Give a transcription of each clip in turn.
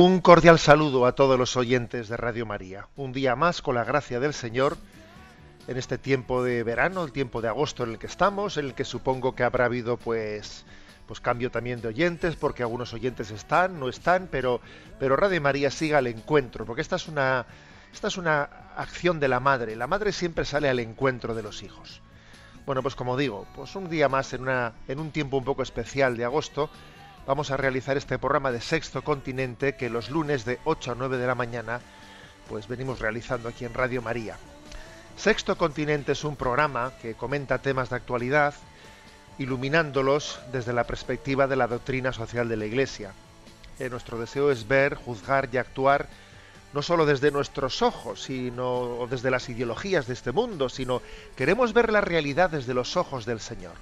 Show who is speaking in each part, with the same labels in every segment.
Speaker 1: Un cordial saludo a todos los oyentes de Radio María. Un día más, con la gracia del Señor, en este tiempo de verano, el tiempo de agosto en el que estamos, en el que supongo que habrá habido pues, pues cambio también de oyentes, porque algunos oyentes están, no están, pero, pero Radio María siga al encuentro, porque esta es una, esta es una acción de la madre. La madre siempre sale al encuentro de los hijos. Bueno, pues como digo, pues un día más en, una, en un tiempo un poco especial de agosto, vamos a realizar este programa de Sexto Continente que los lunes de 8 a 9 de la mañana pues venimos realizando aquí en Radio María. Sexto Continente es un programa que comenta temas de actualidad, iluminándolos desde la perspectiva de la doctrina social de la Iglesia. Eh, nuestro deseo es ver, juzgar y actuar no solo desde nuestros ojos, sino o desde las ideologías de este mundo, sino queremos ver la realidad desde los ojos del Señor,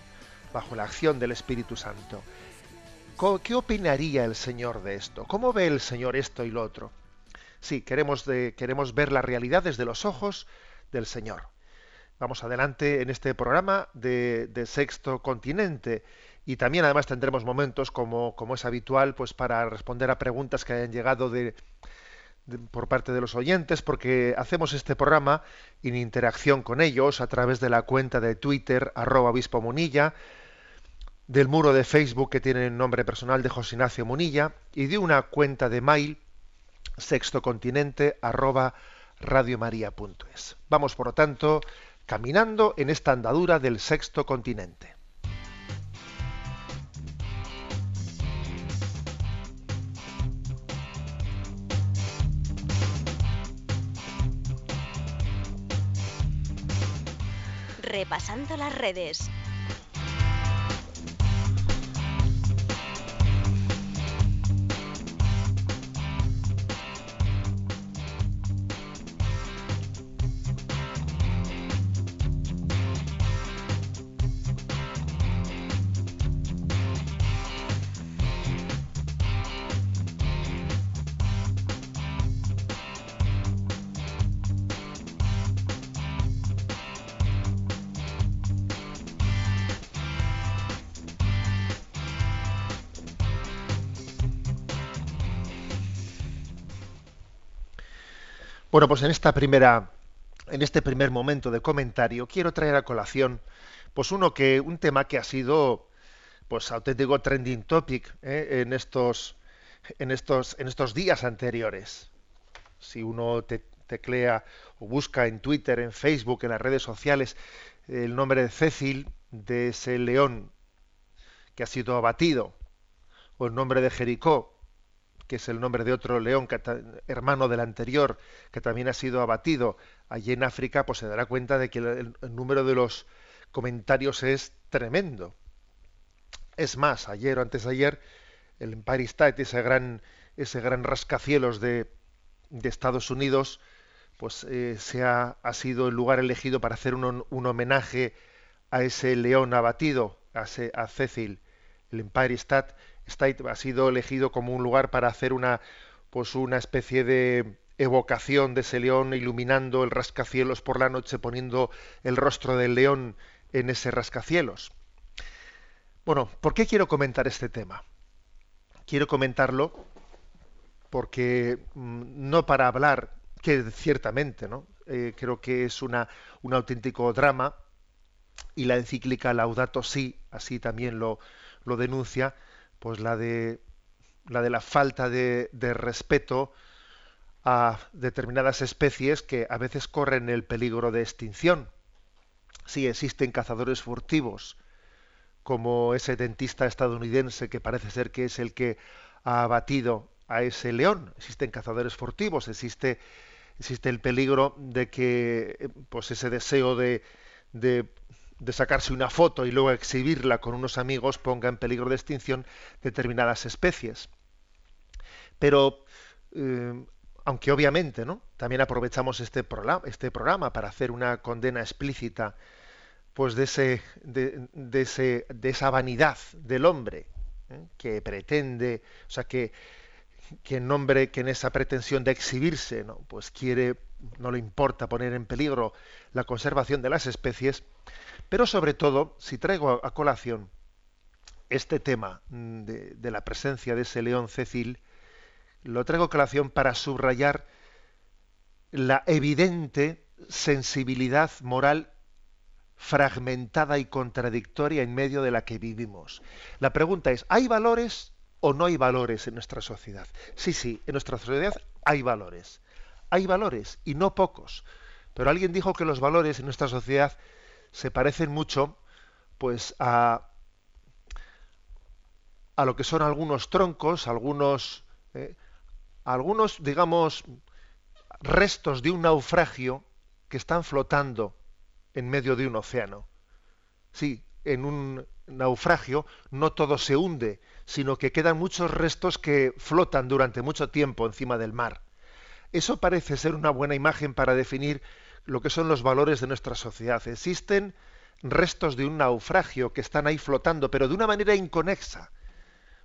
Speaker 1: bajo la acción del Espíritu Santo. ¿Qué opinaría el Señor de esto? ¿Cómo ve el Señor esto y lo otro? Sí, queremos, queremos ver la realidad desde los ojos del Señor. Vamos adelante en este programa de, Sexto Continente y también además tendremos momentos como, como es habitual pues para responder a preguntas que hayan llegado de, de- por parte de los oyentes porque hacemos este programa en interacción con ellos a través de la cuenta de Twitter arroba obispo Munilla del muro de Facebook que tiene el nombre personal de José Ignacio Munilla y de una cuenta de mail sextocontinente arroba radiomaria.es. Vamos, por lo tanto, caminando en esta andadura del sexto continente.
Speaker 2: Repasando las redes.
Speaker 1: Bueno, pues en esta primera, en este primer momento de comentario, quiero traer a colación, pues uno que, un tema que ha sido, pues auténtico trending topic ¿eh? en estos, en estos, en estos días anteriores. Si uno te- teclea o busca en Twitter, en Facebook, en las redes sociales, el nombre de Cecil, de ese león que ha sido abatido, o el nombre de Jericó, que es el nombre de otro león, hermano del anterior, que también ha sido abatido allí en África, pues se dará cuenta de que el, el número de los comentarios es tremendo. Es más, ayer o antes de ayer, el Empire State, ese gran, ese gran rascacielos de, de Estados Unidos, pues eh, se ha, ha sido el lugar elegido para hacer un, un homenaje a ese león abatido, a, ese- a Cecil. El Empire State, State ha sido elegido como un lugar para hacer una, pues una especie de evocación de ese león, iluminando el rascacielos por la noche, poniendo el rostro del león en ese rascacielos. Bueno, ¿por qué quiero comentar este tema? Quiero comentarlo porque mm, no para hablar, que ciertamente, ¿no? Eh, creo que es una, un auténtico drama y la encíclica Laudato Si, así también lo, lo denuncia, pues la de la de la falta de, de respeto a determinadas especies que a veces corren el peligro de extinción. Sí, existen cazadores furtivos, como ese dentista estadounidense que parece ser que es el que ha abatido a ese león. Existen cazadores furtivos, existe, existe el peligro de que pues ese deseo de, de, sacarse una foto y luego exhibirla con unos amigos ponga en peligro de extinción determinadas especies. Pero eh, aunque obviamente ¿no? también aprovechamos este programa, este programa para hacer una condena explícita pues de, ese, de, ese, de esa vanidad del hombre ¿eh? que pretende, o sea, que, que en nombre, que en esa pretensión de exhibirse, ¿no? pues quiere, no le importa poner en peligro la conservación de las especies, pero sobre todo, si traigo a, colación este tema de, de, la presencia de ese león Cecil, lo traigo a colación para subrayar la evidente sensibilidad moral fragmentada y contradictoria en medio de la que vivimos. La pregunta es, ¿hay valores o no hay valores en nuestra sociedad? Sí, sí, en nuestra sociedad hay valores. Hay valores y no pocos. Pero alguien dijo que los valores en nuestra sociedad se parecen mucho pues a, a lo que son algunos troncos, algunos, eh, algunos, digamos, restos de un naufragio que están flotando en medio de un océano. Sí, en un naufragio no todo se hunde, sino que quedan muchos restos que flotan durante mucho tiempo encima del mar. Eso parece ser una buena imagen para definir lo que son los valores de nuestra sociedad. Existen restos de un naufragio que están ahí flotando, pero de una manera inconexa,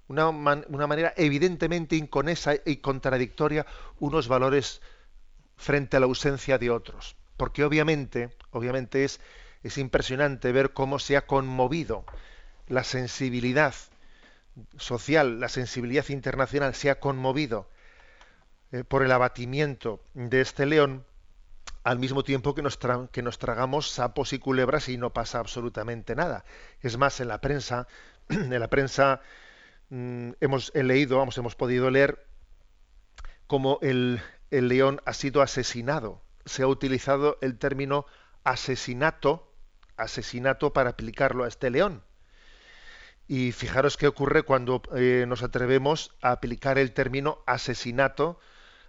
Speaker 1: una, manera evidentemente inconexa y contradictoria, unos valores frente a la ausencia de otros porque obviamente, obviamente es, es impresionante ver cómo se ha conmovido la sensibilidad social, la sensibilidad internacional se ha conmovido eh, por el abatimiento de este león, al mismo tiempo que nos, que nos tragamos sapos y culebras y no pasa absolutamente nada. Es más, en la prensa, en la prensa mm, hemos leído, vamos, hemos podido leer cómo el, el león ha sido asesinado se ha utilizado el término asesinato, asesinato para aplicarlo a este león. Y fijaros qué ocurre cuando eh, nos atrevemos a aplicar el término asesinato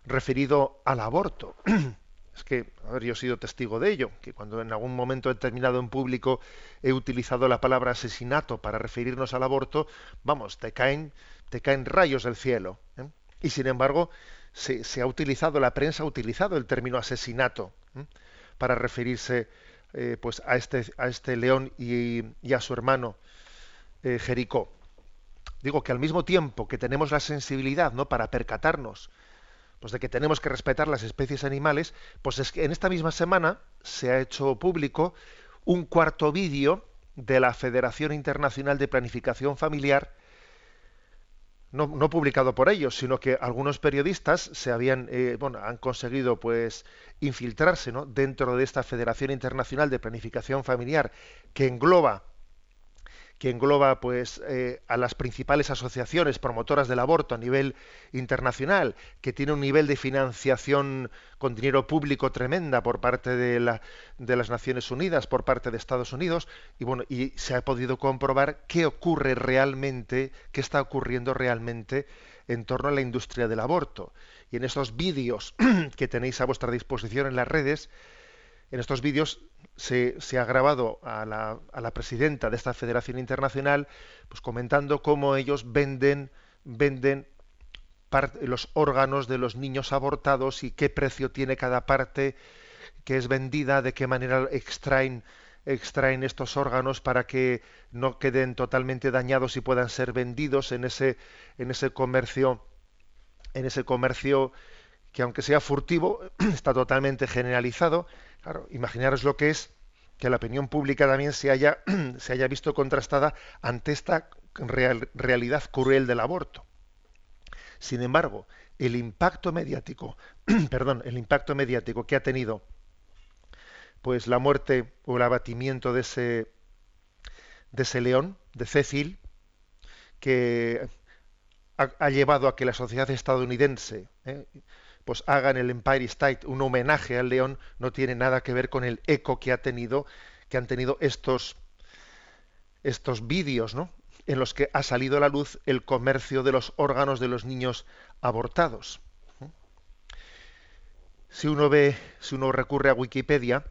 Speaker 1: referido al aborto. es que, yo he sido testigo de ello, que cuando en algún momento determinado en público he utilizado la palabra asesinato para referirnos al aborto, vamos, te caen, te caen rayos del cielo. ¿eh? Y sin embargo, se, ha utilizado, la prensa ha utilizado el término asesinato para referirse eh, pues a este, a este león y, a su hermano eh, Jericó. Digo que al mismo tiempo que tenemos la sensibilidad ¿no? para percatarnos pues de que tenemos que respetar las especies animales, pues es que en esta misma semana se ha hecho público un cuarto vídeo de la Federación Internacional de Planificación Familiar no, publicado por ellos, sino que algunos periodistas se habían, eh, bueno, han conseguido pues infiltrarse ¿no? dentro de esta Federación Internacional de Planificación Familiar que engloba que engloba pues eh, a las principales asociaciones promotoras del aborto a nivel internacional, que tiene un nivel de financiación con dinero público tremenda por parte de, de las Naciones Unidas, por parte de Estados Unidos, y bueno, y se ha podido comprobar qué ocurre realmente, qué está ocurriendo realmente en torno a la industria del aborto. Y en esos vídeos que tenéis a vuestra disposición en las redes, en estos vídeos se, ha grabado a la, a la, presidenta de esta Federación Internacional pues comentando cómo ellos venden, venden los órganos de los niños abortados y qué precio tiene cada parte que es vendida, de qué manera extraen extraen estos órganos para que no queden totalmente dañados y puedan ser vendidos en ese en ese comercio en ese comercio que aunque sea furtivo está totalmente generalizado Claro, imaginaros lo que es que la opinión pública también se haya, visto contrastada ante esta realidad cruel del aborto. Sin embargo, el impacto mediático, perdón, el impacto mediático que ha tenido pues la muerte o el abatimiento de ese de ese león, de Cecil, que ha, llevado a que la sociedad estadounidense, ¿eh? Pues hagan el Empire State un homenaje al león no tiene nada que ver con el eco que ha tenido que han tenido estos estos vídeos, ¿no? En los que ha salido a la luz el comercio de los órganos de los niños abortados. Si uno ve, si uno recurre a Wikipedia,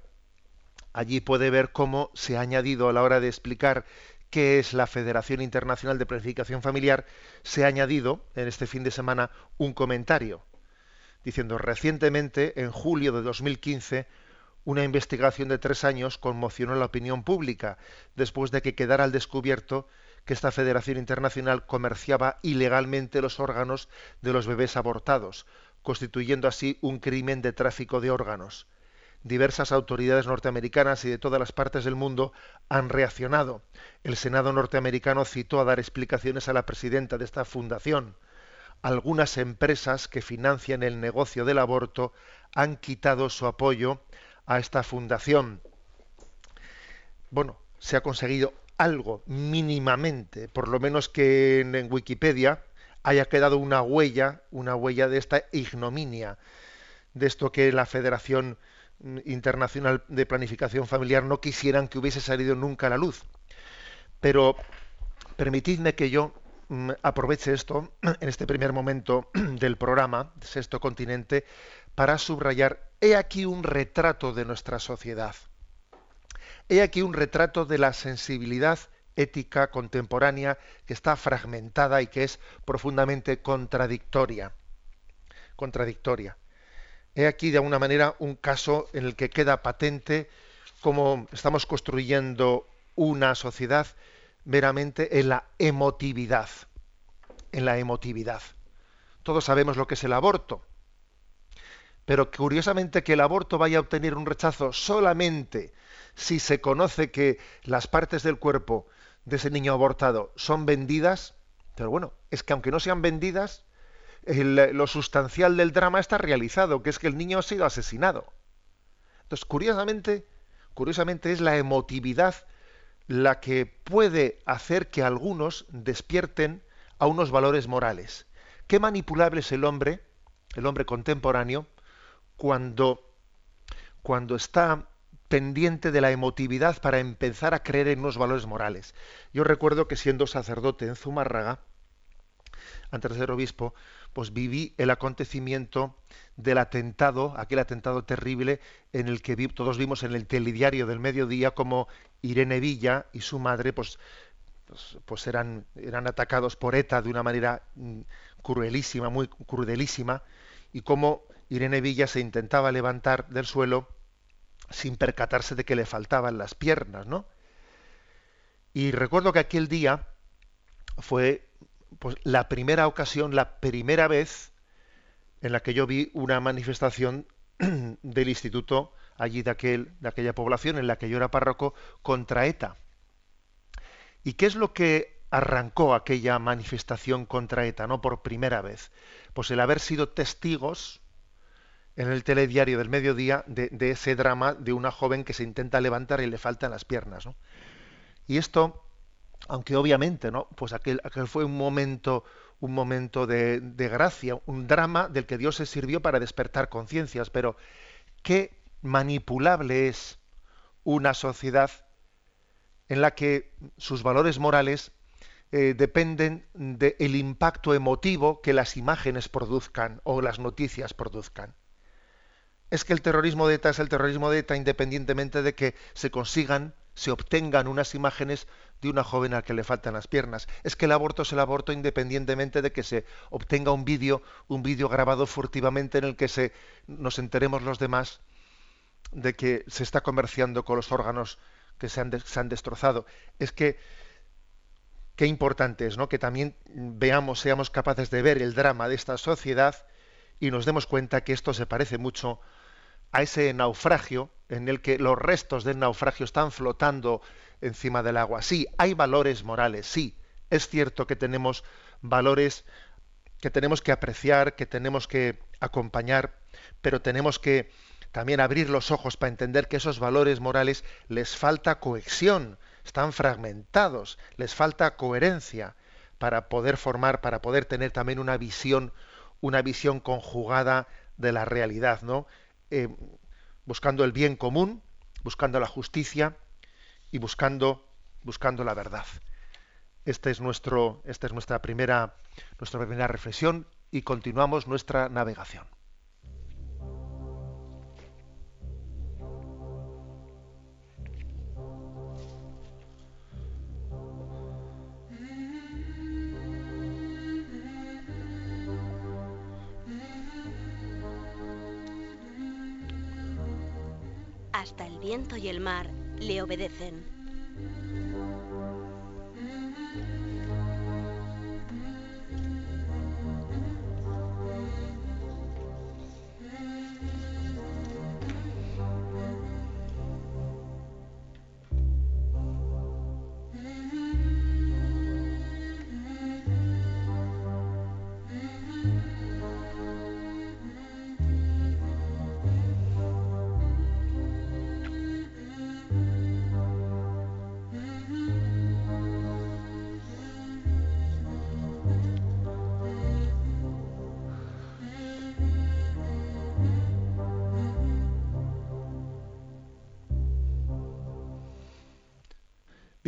Speaker 1: allí puede ver cómo se ha añadido a la hora de explicar qué es la Federación Internacional de Planificación Familiar, se ha añadido en este fin de semana un comentario diciendo recientemente, en julio de 2015, una investigación de tres años conmocionó la opinión pública después de que quedara al descubierto que esta Federación Internacional comerciaba ilegalmente los órganos de los bebés abortados, constituyendo así un crimen de tráfico de órganos diversas autoridades norteamericanas y de todas las partes del mundo han reaccionado. El Senado norteamericano citó a dar explicaciones a la presidenta de esta fundación. Algunas empresas que financian el negocio del aborto han quitado su apoyo a esta fundación. Bueno, se ha conseguido algo mínimamente, por lo menos que en, Wikipedia haya quedado una huella, una huella de esta ignominia, de esto que la Federación Internacional de Planificación Familiar no quisieran que hubiese salido nunca a la luz. Pero permitidme que yo aproveche esto en este primer momento del programa, Sexto Continente, para subrayar, he aquí un retrato de nuestra sociedad. He aquí un retrato de la sensibilidad ética contemporánea que está fragmentada y que es profundamente contradictoria. Contradictoria. He aquí de alguna manera un caso en el que queda patente cómo estamos construyendo una sociedad meramente en la emotividad. En la emotividad. Todos sabemos lo que es el aborto. Pero curiosamente que el aborto vaya a obtener un rechazo solamente si se conoce que las partes del cuerpo de ese niño abortado son vendidas, pero bueno, es que aunque no sean vendidas, lo sustancial del drama está realizado, que es que el niño ha sido asesinado. Entonces, curiosamente, curiosamente es la emotividad la que puede hacer que algunos despierten a unos valores morales. Qué manipulable es el hombre, el hombre contemporáneo, cuando, cuando está pendiente de la emotividad para empezar a creer en unos valores morales. Yo recuerdo que siendo sacerdote en Zumárraga, antes de ser obispo, pues viví el acontecimiento del atentado, aquel atentado terrible en el que todos vimos en el telediario del mediodía como Irene Villa y su madre pues, pues, pues, eran, eran atacados por ETA de una manera mm, cruelísima, muy crudelísima, y cómo Irene Villa se intentaba levantar del suelo sin percatarse de que le faltaban las piernas, ¿no? Y recuerdo que aquel día fue pues la primera ocasión, la primera vez en la que yo vi una manifestación del instituto allí de, aquel, de aquella población en la que yo era párroco contra ETA. ¿Y qué es lo que arrancó aquella manifestación contra ETA, no por primera vez? Pues el haber sido testigos en el telediario del mediodía de, de ese drama de una joven que se intenta levantar y le faltan las piernas. ¿no? Y esto aunque obviamente, ¿no? Pues aquel, fue un momento, un momento de, de, gracia, un drama del que Dios se sirvió para despertar conciencias, pero qué manipulable es una sociedad en la que sus valores morales eh, dependen del impacto emotivo que las imágenes produzcan o las noticias produzcan. Es que el terrorismo de ETA es el terrorismo de ETA independientemente de que se consigan, se obtengan unas imágenes de una joven a que le faltan las piernas. Es que el aborto es el aborto independientemente de que se obtenga un vídeo, un vídeo grabado furtivamente en el que se nos enteremos los demás de que se está comerciando con los órganos que se han, se han destrozado. Es que qué importante es, ¿no? Que también veamos, seamos capaces de ver el drama de esta sociedad y nos demos cuenta que esto se parece mucho a ese naufragio en el que los restos del naufragio están flotando encima del agua. Sí, hay valores morales, sí. Es cierto que tenemos valores que tenemos que apreciar, que tenemos que acompañar, pero tenemos que también abrir los ojos para entender que esos valores morales les falta cohesión, están fragmentados, les falta coherencia para poder formar, para poder tener también una visión, una visión conjugada de la realidad, ¿no? Eh, buscando el bien común, buscando la justicia y buscando, buscando la verdad. Este es nuestro, esta es nuestra primera, nuestra primera reflexión y continuamos nuestra navegación.
Speaker 2: Y el mar le obedecen.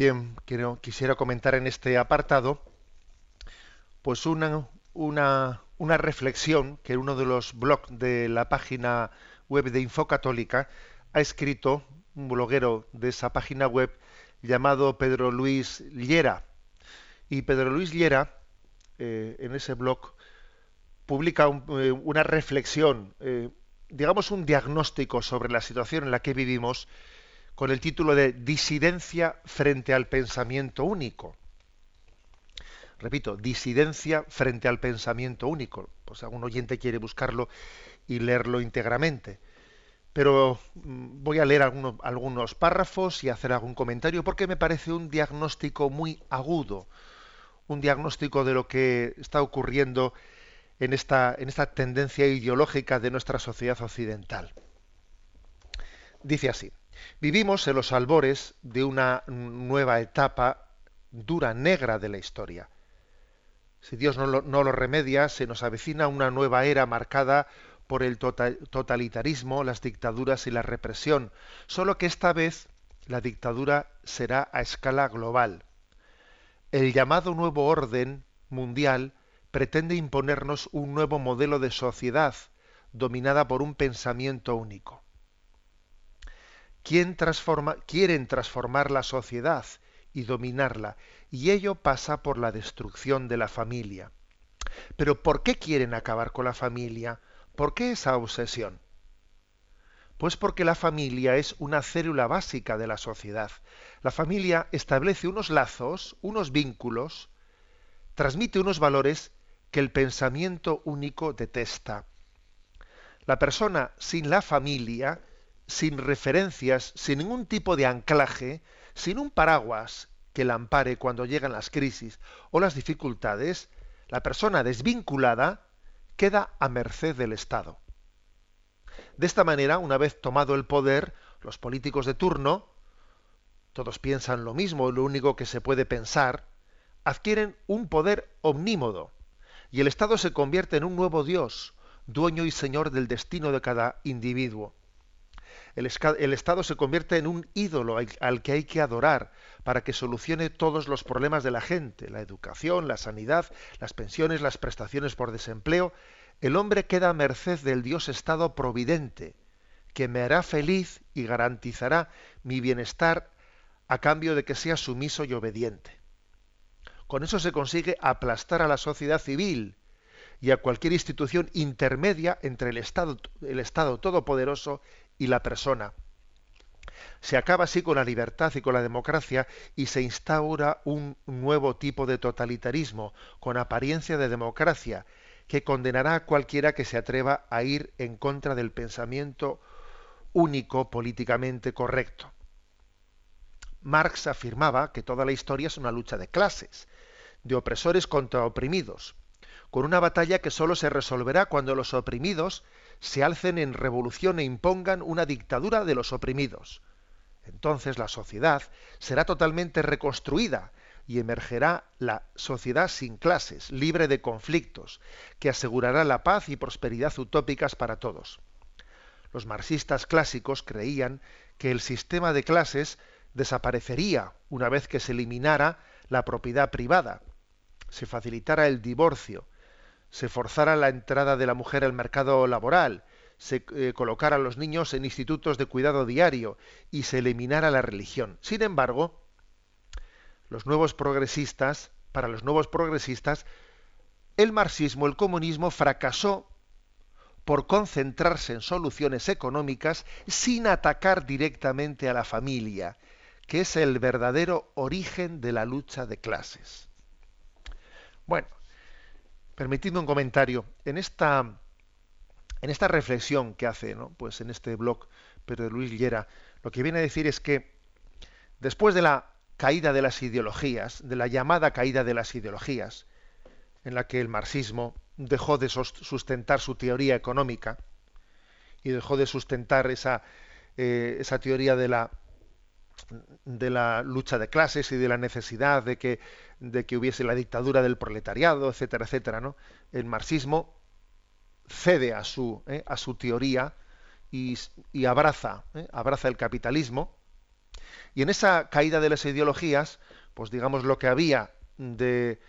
Speaker 1: Bien, quisiera comentar en este apartado pues una, una, reflexión que uno de los blogs de la página web de Infocatólica ha escrito un bloguero de esa página web llamado Pedro Luis Llera. Y Pedro Luis Llera, eh, en ese blog, publica eh, una reflexión, eh, digamos un diagnóstico sobre la situación en la que vivimos con el título de Disidencia frente al pensamiento único. Repito, disidencia frente al pensamiento único. Pues algún oyente quiere buscarlo y leerlo íntegramente. Pero mm, voy a leer algunos, párrafos y hacer algún comentario porque me parece un diagnóstico muy agudo, un diagnóstico de lo que está ocurriendo en esta tendencia ideológica de nuestra sociedad occidental. Dice así. Vivimos en los albores de una nueva etapa dura, negra de la historia. Si Dios no lo, remedia, se nos avecina una nueva era marcada por el totalitarismo, las dictaduras y la represión, solo que esta vez la dictadura será a escala global. El llamado nuevo orden mundial pretende imponernos un nuevo modelo de sociedad dominada por un pensamiento único quieren transformar la sociedad y dominarla, y ello pasa por la destrucción de la familia. Pero ¿por qué quieren acabar con la familia? ¿Por qué esa obsesión? Pues porque la familia es una célula básica de la sociedad. La familia establece unos lazos, unos vínculos, transmite unos valores que el pensamiento único detesta. La persona sin la familia sin referencias, sin ningún tipo de anclaje, sin un paraguas que la ampare cuando llegan las crisis o las dificultades, la persona desvinculada queda a merced del Estado. De esta manera, una vez tomado el poder, los políticos de turno, todos piensan lo mismo, lo único que se puede pensar, adquieren un poder omnímodo, y el Estado se convierte en un nuevo Dios, dueño y señor del destino de cada individuo el, Estado se convierte en un ídolo al, que hay que adorar para que solucione todos los problemas de la gente, la educación, la sanidad, las pensiones, las prestaciones por desempleo. El hombre queda a merced del Dios Estado providente, que me hará feliz y garantizará mi bienestar a cambio de que sea sumiso y obediente. Con eso se consigue aplastar a la sociedad civil y a cualquier institución intermedia entre el Estado, el Estado todopoderoso y la persona. Se acaba así con la libertad y con la democracia y se instaura un nuevo tipo de totalitarismo con apariencia de democracia que condenará a cualquiera que se atreva a ir en contra del pensamiento único políticamente correcto. Marx afirmaba que toda la historia es una lucha de clases, de opresores contra oprimidos, con una batalla que sólo se resolverá cuando los oprimidos se alcen en revolución e impongan una dictadura de los oprimidos. Entonces la sociedad será totalmente reconstruida y emergerá la sociedad sin clases, libre de conflictos, que asegurará la paz y prosperidad utópicas para todos. Los marxistas clásicos creían que el sistema de clases desaparecería una vez que se eliminara la propiedad privada, se facilitara el divorcio, se forzara la entrada de la mujer al mercado laboral, se eh, colocara a los niños en institutos de cuidado diario y se eliminara la religión. Sin embargo, los nuevos progresistas, para los nuevos progresistas, el marxismo, el comunismo fracasó por concentrarse en soluciones económicas sin atacar directamente a la familia, que es el verdadero origen de la lucha de clases. Bueno, permitidme un comentario. En esta, reflexión que hace, ¿no? pues en este blog Pedro Luis Llera, lo que viene a decir es que después de la caída de las ideologías, de la llamada caída de las ideologías, en la que el marxismo dejó de sustentar su teoría económica y dejó de sustentar esa, eh, esa teoría de la, de la lucha de clases y de la necesidad de que, de que hubiese la dictadura del proletariado, etcétera, etcétera, ¿no? El marxismo cede a su, eh, a su teoría y, y abraza, eh, abraza el capitalismo. Y en esa caída de las ideologías, pues digamos lo que había de,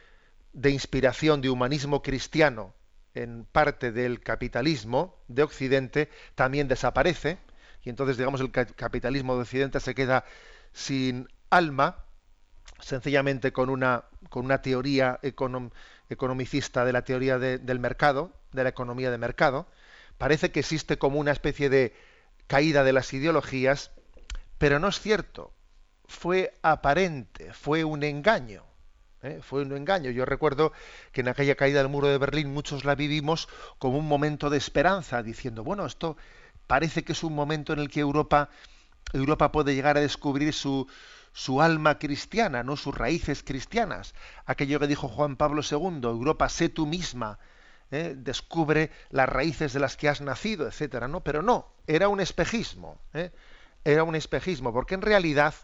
Speaker 1: de inspiración de humanismo cristiano en parte del capitalismo de Occidente también desaparece y entonces digamos el capitalismo de Occidente se queda sin alma sencillamente con una con una teoría economicista de la teoría del mercado de la economía de mercado parece que existe como una especie de caída de las ideologías pero no es cierto fue aparente fue un engaño ¿eh? fue un engaño. Yo recuerdo que en aquella caída del muro de Berlín muchos la vivimos como un momento de esperanza, diciendo, bueno, esto parece que es un momento en el que Europa, Europa puede llegar a descubrir su, su alma cristiana, no sus raíces cristianas. Aquello que dijo Juan Pablo II, Europa, sé tú misma, ¿eh? descubre las raíces de las que has nacido, etcétera, ¿no? Pero no, era un espejismo, ¿eh? era un espejismo, porque en realidad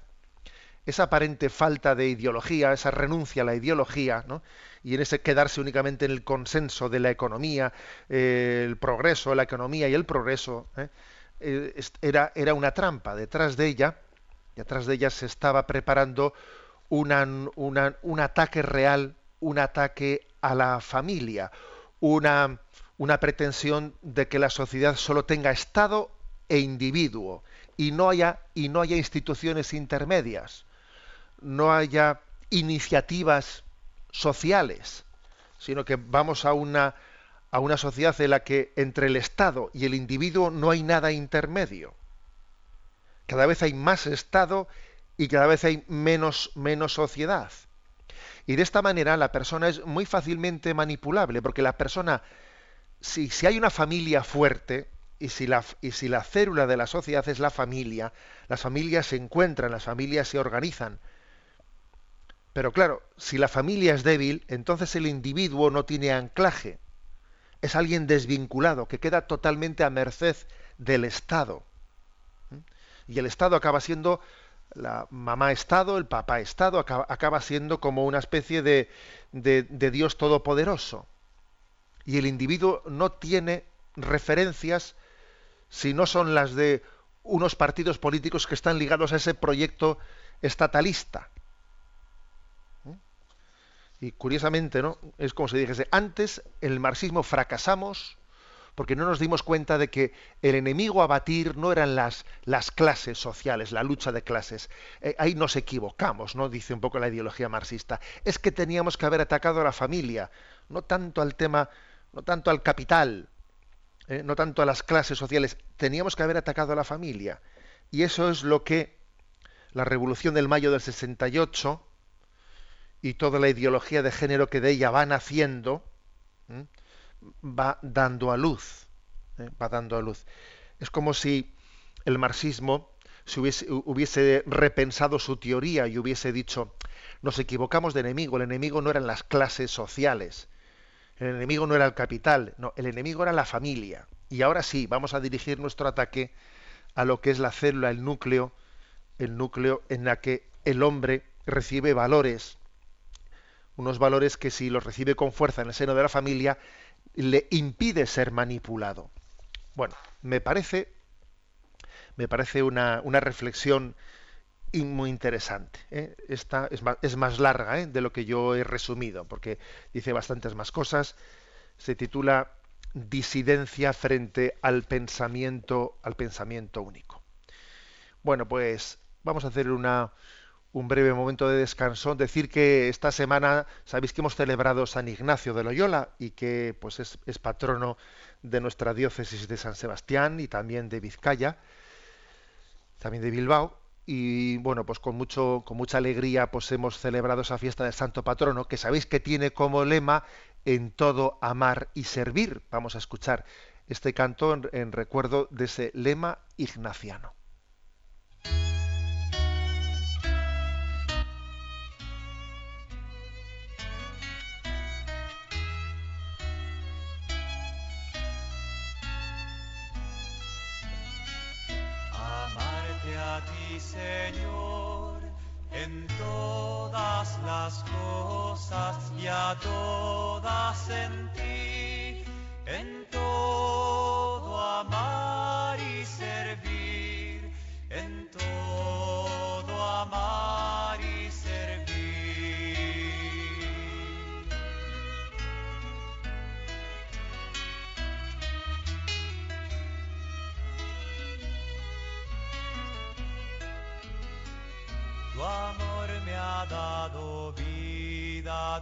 Speaker 1: esa aparente falta de ideología, esa renuncia a la ideología, ¿no? y en ese quedarse únicamente en el consenso de la economía, eh, el progreso, la economía y el progreso, ¿eh? Eh, era, era una trampa. Detrás de ella, detrás de ella se estaba preparando un ataque real, un ataque a la familia, una, una pretensión de que la sociedad solo tenga Estado e individuo y no haya, y no haya instituciones intermedias no haya iniciativas sociales, sino que vamos a una, a una sociedad en la que entre el Estado y el individuo no hay nada intermedio. Cada vez hay más Estado y cada vez hay menos, menos sociedad. Y de esta manera la persona es muy fácilmente manipulable, porque la persona, si, si hay una familia fuerte, y si, la, y si la célula de la sociedad es la familia, las familias se encuentran, las familias se organizan, pero claro, si la familia es débil, entonces el individuo no tiene anclaje. Es alguien desvinculado, que queda totalmente a merced del Estado. ¿Mm? Y el Estado acaba siendo la mamá Estado, el papá Estado, acaba, siendo como una especie de, de, de Dios todopoderoso. Y el individuo no tiene referencias si no son las de unos partidos políticos que están ligados a ese proyecto estatalista. Y curiosamente, ¿no? Es como si dijese, antes el marxismo fracasamos porque no nos dimos cuenta de que el enemigo a batir no eran las, las clases sociales, la lucha de clases. Eh, ahí nos equivocamos, ¿no? Dice un poco la ideología marxista. Es que teníamos que haber atacado a la familia, no tanto al tema, no tanto al capital, eh, no tanto a las clases sociales, teníamos que haber atacado a la familia. Y eso es lo que la revolución del mayo del 68 y toda la ideología de género que de ella va naciendo va dando a luz, ¿eh? va dando a luz. Es como si el marxismo se hubiese, hubiese, repensado su teoría y hubiese dicho, nos equivocamos de enemigo, el enemigo no eran las clases sociales, el enemigo no era el capital, no, el enemigo era la familia. Y ahora sí, vamos a dirigir nuestro ataque a lo que es la célula, el núcleo, el núcleo en la que el hombre recibe valores, unos valores que si los recibe con fuerza en el seno de la familia, le impide ser manipulado. Bueno, me parece, me parece una, reflexión muy interesante. ¿eh? Esta es más, es más larga ¿eh? de lo que yo he resumido, porque dice bastantes más cosas. Se titula Disidencia frente al pensamiento, al pensamiento único. Bueno, pues vamos a hacer una, un breve momento de descanso, decir que esta semana sabéis que hemos celebrado San Ignacio de Loyola y que pues es, patrono de nuestra diócesis de San Sebastián y también de Vizcaya, también de Bilbao. Y bueno, pues con mucho, con mucha alegría, pues hemos celebrado esa fiesta del Santo Patrono, que sabéis que tiene como lema en todo amar y servir. Vamos a escuchar este canto en recuerdo de ese lema ignaciano.
Speaker 3: Señor, en todas las cosas y a todas en ti,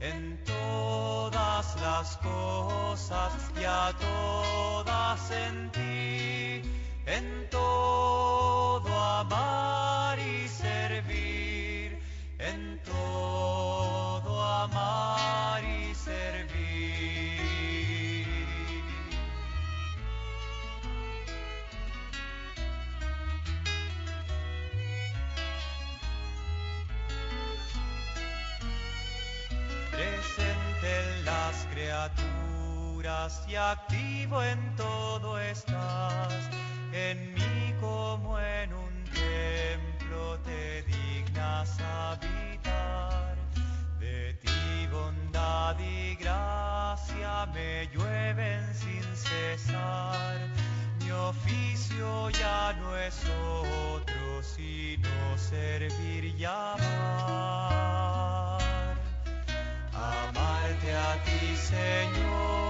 Speaker 3: en todas las cosas y a todas en ti, en todo amar y servir, en todo amar y servir. Y activo en todo estás. En mí como en un templo te dignas habitar. De ti bondad y gracia me llueven sin cesar. Mi oficio ya no es otro sino servir y amar amarte a ti, Señor,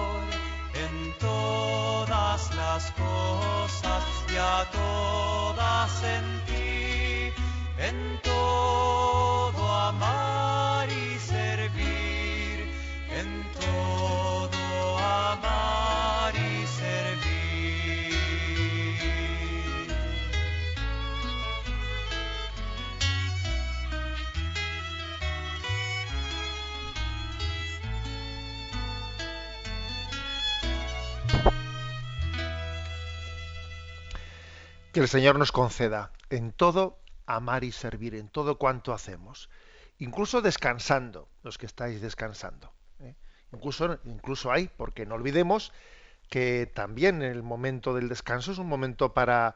Speaker 3: todas las cosas y a todas en ti, en todo amar y servir,
Speaker 1: Que el Señor nos conceda en todo amar y servir, en todo cuanto hacemos, incluso descansando, los que estáis descansando. ¿eh? Incluso, incluso hay, porque no olvidemos que también el momento del descanso es un momento para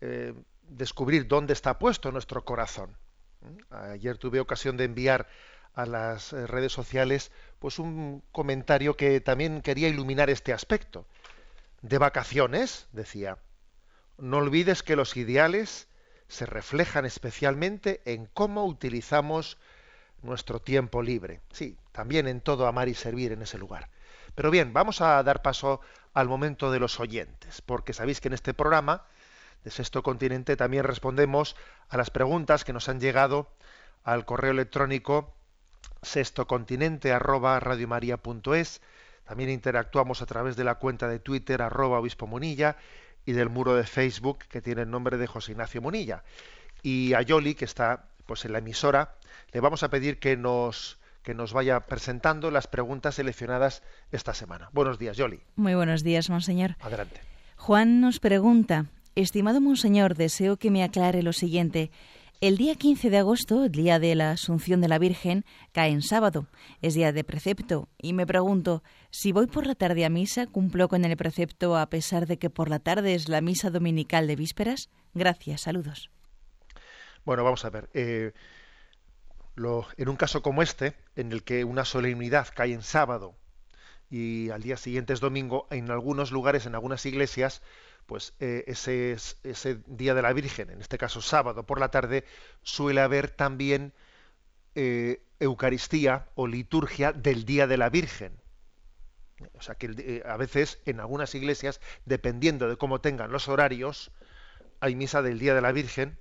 Speaker 1: eh, descubrir dónde está puesto nuestro corazón. ¿eh? Ayer tuve ocasión de enviar a las redes sociales pues un comentario que también quería iluminar este aspecto. De vacaciones, decía, no olvides que los ideales se reflejan especialmente en cómo utilizamos nuestro tiempo libre. Sí, también en todo amar y servir en ese lugar. Pero bien, vamos a dar paso al momento de los oyentes, porque sabéis que en este programa de Sexto Continente también respondemos a las preguntas que nos han llegado al correo electrónico sextocontinente@radiomaria.es. También interactuamos a través de la cuenta de Twitter arroba obispo Monilla y del muro de Facebook que tiene el nombre de José Ignacio Monilla. Y a Yoli, que está pues en la emisora, le vamos a pedir que nos que nos vaya presentando las preguntas seleccionadas esta semana. Buenos días, Yoli.
Speaker 4: Muy buenos días, monseñor.
Speaker 1: Adelante.
Speaker 4: Juan nos pregunta, estimado monseñor, deseo que me aclare lo siguiente. El día 15 de agosto, el día de la Asunción de la Virgen, cae en sábado, es día de precepto, y me pregunto, si voy por la tarde a misa, ¿cumplo con el precepto a pesar de que por la tarde es la misa dominical de vísperas? Gracias, saludos.
Speaker 1: Bueno, vamos a ver. Eh, en un caso como este, en el que una solemnidad cae en sábado y al día siguiente es domingo, en algunos lugares, en algunas iglesias, pues eh, ese, ese día de la Virgen, en este caso sábado por la tarde, suele haber también eh, Eucaristía o liturgia del día de la Virgen. O sea que eh, a veces en algunas iglesias, dependiendo de cómo tengan los horarios, hay misa del día de la Virgen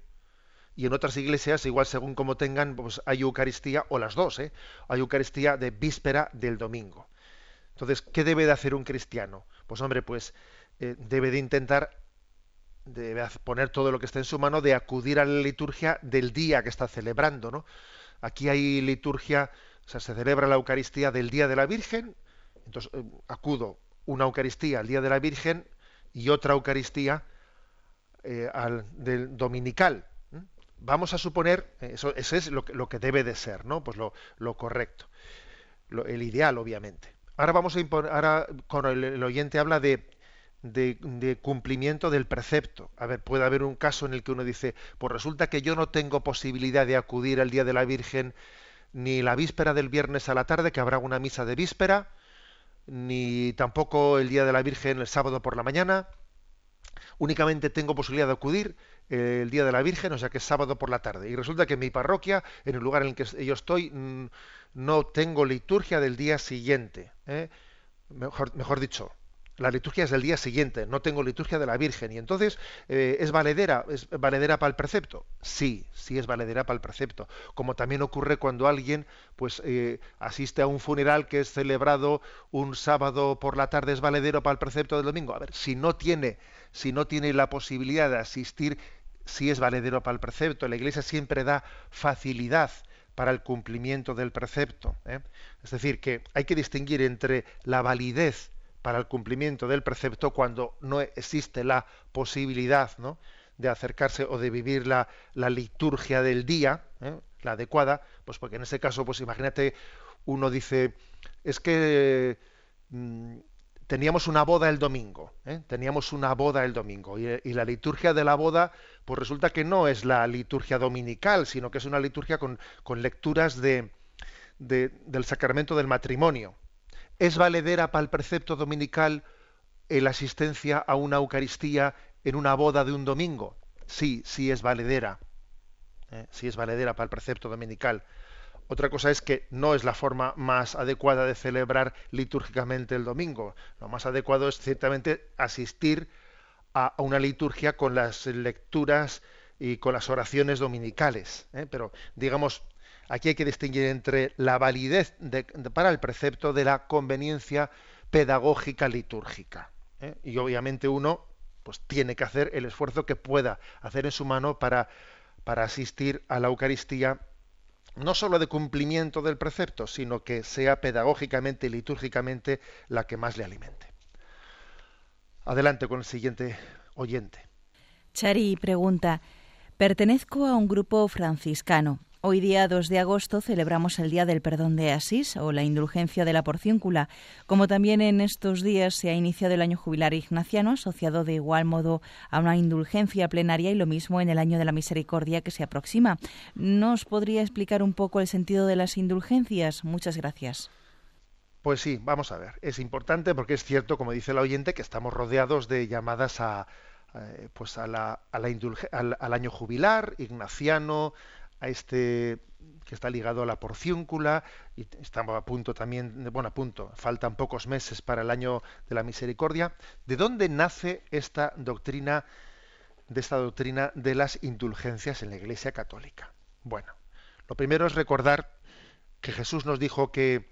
Speaker 1: y en otras iglesias, igual según cómo tengan, pues hay Eucaristía o las dos, ¿eh? hay Eucaristía de víspera del domingo. Entonces, ¿qué debe de hacer un cristiano? Pues hombre, pues eh, debe de intentar, debe poner todo lo que esté en su mano de acudir a la liturgia del día que está celebrando, ¿no? Aquí hay liturgia, o sea, se celebra la Eucaristía del Día de la Virgen, entonces eh, acudo una Eucaristía al Día de la Virgen y otra Eucaristía eh, al del dominical. Vamos a suponer, eso, es lo que, lo que, debe de ser, ¿no? Pues lo, lo correcto, el ideal, obviamente. Ahora vamos a ahora con el oyente habla de de, cumplimiento del precepto. A ver, puede haber un caso en el que uno dice, pues resulta que yo no tengo posibilidad de acudir al Día de la Virgen ni la víspera del viernes a la tarde, que habrá una misa de víspera, ni tampoco el Día de la Virgen el sábado por la mañana. Únicamente tengo posibilidad de acudir eh, el Día de la Virgen, o sea que es sábado por la tarde. Y resulta que en mi parroquia, en el lugar en el que yo estoy, no tengo liturgia del día siguiente. ¿eh? Mejor, mejor dicho, la liturgia es del día siguiente, no tengo liturgia de la Virgen. Y entonces, eh, ¿es valedera? ¿Es valedera para el precepto? Sí, sí es valedera para el precepto. Como también ocurre cuando alguien pues eh, asiste a un funeral que es celebrado un sábado por la tarde, ¿es valedero para el precepto del domingo? A ver, si no tiene, si no tiene la posibilidad de asistir, sí es valedero para el precepto. La Iglesia siempre da facilidad para el cumplimiento del precepto. ¿eh? Es decir, que hay que distinguir entre la validez para el cumplimiento del precepto cuando no existe la posibilidad ¿no? de acercarse o de vivir la, liturgia del día, ¿eh? la adecuada, pues porque en ese caso, pues imagínate, uno dice, es que mm, teníamos una boda el domingo, ¿eh? teníamos una boda el domingo, y, la liturgia de la boda, pues resulta que no es la liturgia dominical, sino que es una liturgia con, lecturas de, del sacramento del matrimonio. ¿Es valedera para el precepto dominical la asistencia a una Eucaristía en una boda de un domingo? Sí, sí es valedera. ¿eh? Sí es valedera para el precepto dominical. Otra cosa es que no es la forma más adecuada de celebrar litúrgicamente el domingo. Lo más adecuado es ciertamente asistir a una liturgia con las lecturas y con las oraciones dominicales. ¿eh? Pero, digamos, Aquí hay que distinguir entre la validez para el precepto de la conveniencia pedagógica litúrgica. ¿eh? Y obviamente uno pues, tiene que hacer el esfuerzo que pueda hacer en su mano para, para asistir a la Eucaristía no sólo de cumplimiento del precepto, sino que sea pedagógicamente y litúrgicamente la que más le alimente. Adelante con el siguiente oyente.
Speaker 4: Chari pregunta, pertenezco a un grupo franciscano. Hoy día 2 de agosto celebramos el Día del Perdón de Asís o la indulgencia de la porciúncula, como también en estos días se ha iniciado el año jubilar ignaciano asociado de igual modo a una indulgencia plenaria y lo mismo en el año de la misericordia que se aproxima. ¿Nos podría explicar un poco el sentido de las indulgencias? Muchas gracias.
Speaker 1: Pues sí, vamos a ver. Es importante porque es cierto, como dice el oyente, que estamos rodeados de llamadas a, eh, pues a la, a la al, al, año jubilar, ignaciano, a este que está ligado a la porciúncula y estamos a punto también, bueno, a punto, faltan pocos meses para el año de la misericordia. ¿De dónde nace esta doctrina de esta doctrina de las indulgencias en la Iglesia Católica? Bueno, lo primero es recordar que Jesús nos dijo que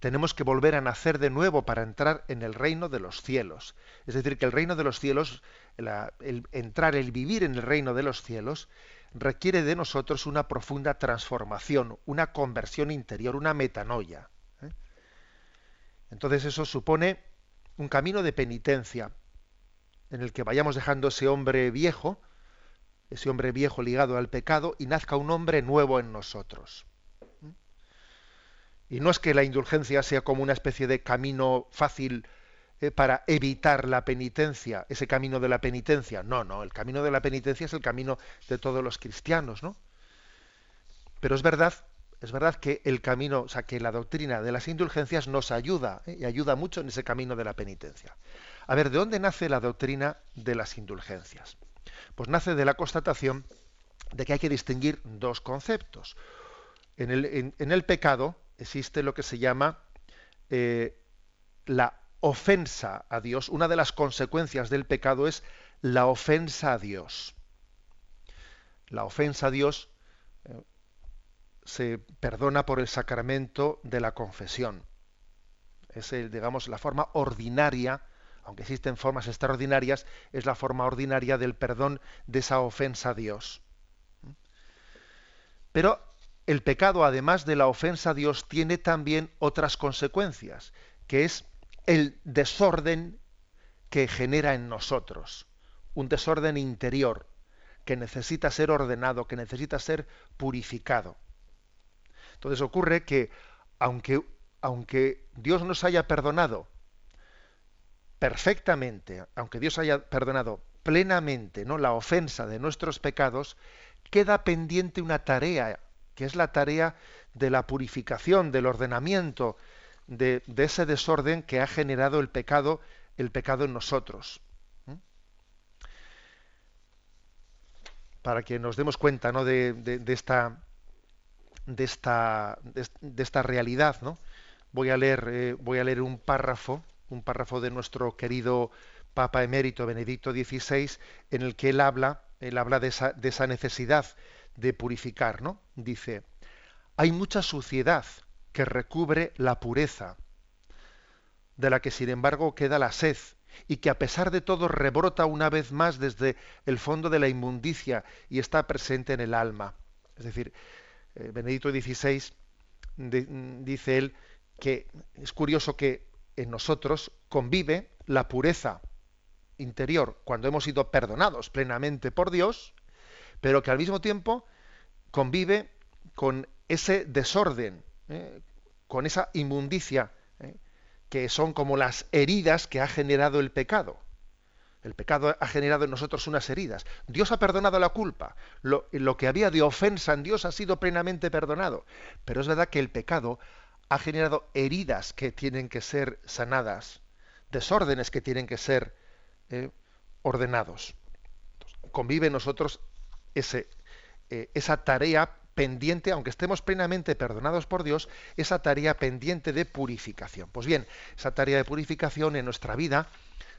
Speaker 1: tenemos que volver a nacer de nuevo para entrar en el reino de los cielos. Es decir, que el reino de los cielos, el entrar, el vivir en el reino de los cielos, requiere de nosotros una profunda transformación, una conversión interior, una metanoia. ¿eh? Entonces eso supone un camino de penitencia en el que vayamos dejando ese hombre viejo, ese hombre viejo ligado al pecado, y nazca un hombre nuevo en nosotros. ¿eh? Y no es que la indulgencia sea como una especie de camino fácil eh, para evitar la penitencia, ese camino de la penitencia. No, no, el camino de la penitencia es el camino de todos los cristianos, ¿no? Pero es verdad, es verdad que el camino, o sea, que la doctrina de las indulgencias nos ayuda ¿eh? y ayuda mucho en ese camino de la penitencia. A ver, ¿de dónde nace la doctrina de las indulgencias? Pues nace de la constatación de que hay que distinguir dos conceptos. En el, pecado existe lo que se llama eh, la ofensa a Dios, una de las consecuencias del pecado es la ofensa a Dios. La ofensa a Dios eh, se perdona por el sacramento de la confesión. Es, digamos, la forma ordinaria, aunque existen formas extraordinarias, es la forma ordinaria del perdón de esa ofensa a Dios. Pero el pecado, además de la ofensa a Dios, tiene también otras consecuencias, que es el desorden que genera en nosotros, un desorden interior que necesita ser ordenado, que necesita ser purificado. Entonces ocurre que aunque, aunque Dios nos haya perdonado perfectamente, aunque Dios haya perdonado plenamente ¿no? la ofensa de nuestros pecados, queda pendiente una tarea, que es la tarea de la purificación, del ordenamiento, de, ese desorden que ha generado el pecado, el pecado en nosotros. Para que nos demos cuenta ¿no? de, esta, de, esta, de, esta realidad, ¿no? voy, a leer, eh, voy a leer un párrafo, un párrafo de nuestro querido Papa emérito Benedicto XVI, en el que él habla, él habla de esa, de esa necesidad de purificar, ¿no? Dice, hay mucha suciedad que recubre la pureza, de la que sin embargo queda la sed, y que a pesar de todo rebrota una vez más desde el fondo de la inmundicia y está presente en el alma. Es decir, eh, Benedicto XVI dice él que es curioso que en nosotros convive la pureza interior cuando hemos sido perdonados plenamente por Dios, pero que al mismo tiempo convive con ese desorden ¿eh? con esa inmundicia, ¿eh? que son como las heridas que ha generado el pecado. El pecado ha generado en nosotros unas heridas. Dios ha perdonado la culpa. Lo, lo, que había de ofensa en Dios ha sido plenamente perdonado. Pero es verdad que el pecado ha generado heridas que tienen que ser sanadas, desórdenes que tienen que ser eh, ordenados. convive en nosotros ese, esa tarea pendiente, aunque estemos plenamente perdonados por Dios, esa tarea pendiente de purificación. Pues bien, esa tarea de purificación en nuestra vida